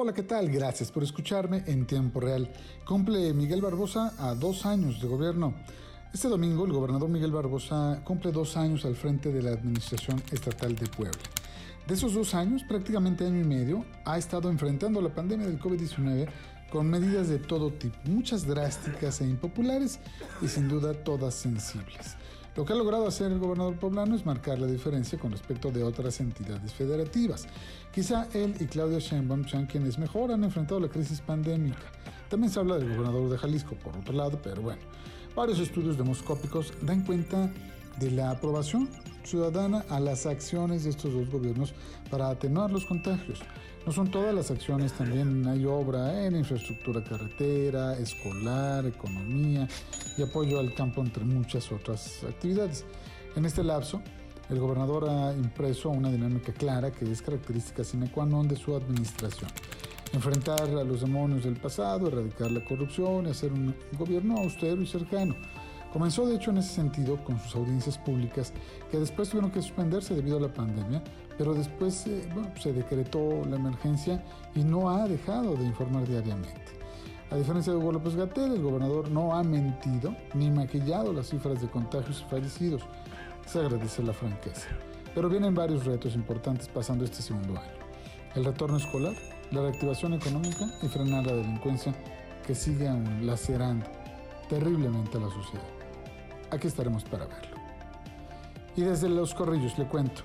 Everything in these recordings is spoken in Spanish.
Hola, ¿qué tal? Gracias por escucharme en tiempo real. Cumple Miguel Barbosa a dos años de gobierno. Este domingo el gobernador Miguel Barbosa cumple dos años al frente de la Administración Estatal de Puebla. De esos dos años, prácticamente año y medio, ha estado enfrentando la pandemia del COVID-19 con medidas de todo tipo, muchas drásticas e impopulares y sin duda todas sensibles. Lo que ha logrado hacer el gobernador poblano es marcar la diferencia con respecto de otras entidades federativas. Quizá él y Claudia Sheinbaum sean quienes mejor han enfrentado la crisis pandémica. También se habla del gobernador de Jalisco, por otro lado, pero bueno, varios estudios demoscópicos dan cuenta de la aprobación ciudadana a las acciones de estos dos gobiernos para atenuar los contagios. No son todas las acciones, también hay obra en infraestructura carretera, escolar, economía y apoyo al campo, entre muchas otras actividades. En este lapso, el gobernador ha impreso una dinámica clara que es característica sine qua non de su administración. Enfrentar a los demonios del pasado, erradicar la corrupción y hacer un gobierno austero y cercano. Comenzó de hecho en ese sentido con sus audiencias públicas que después tuvieron que suspenderse debido a la pandemia, pero después eh, se decretó la emergencia y no ha dejado de informar diariamente. A diferencia de Hugo López Gatel, el gobernador no ha mentido ni maquillado las cifras de contagios y fallecidos. Se agradece la franqueza. Pero vienen varios retos importantes pasando este segundo año. El retorno escolar, la reactivación económica y frenar la delincuencia que sigue aún lacerando terriblemente a la sociedad. Aquí estaremos para verlo. Y desde Los Corrillos le cuento.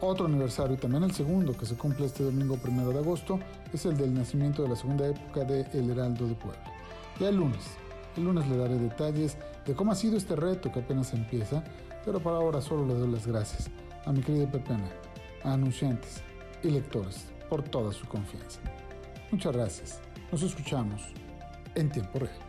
Otro aniversario, y también el segundo, que se cumple este domingo primero de agosto, es el del nacimiento de la segunda época de El Heraldo de Puebla. Ya el lunes, el lunes le daré detalles de cómo ha sido este reto que apenas empieza, pero para ahora solo le doy las gracias a mi querido Pepena, a anunciantes y lectores por toda su confianza. Muchas gracias. Nos escuchamos en tiempo real.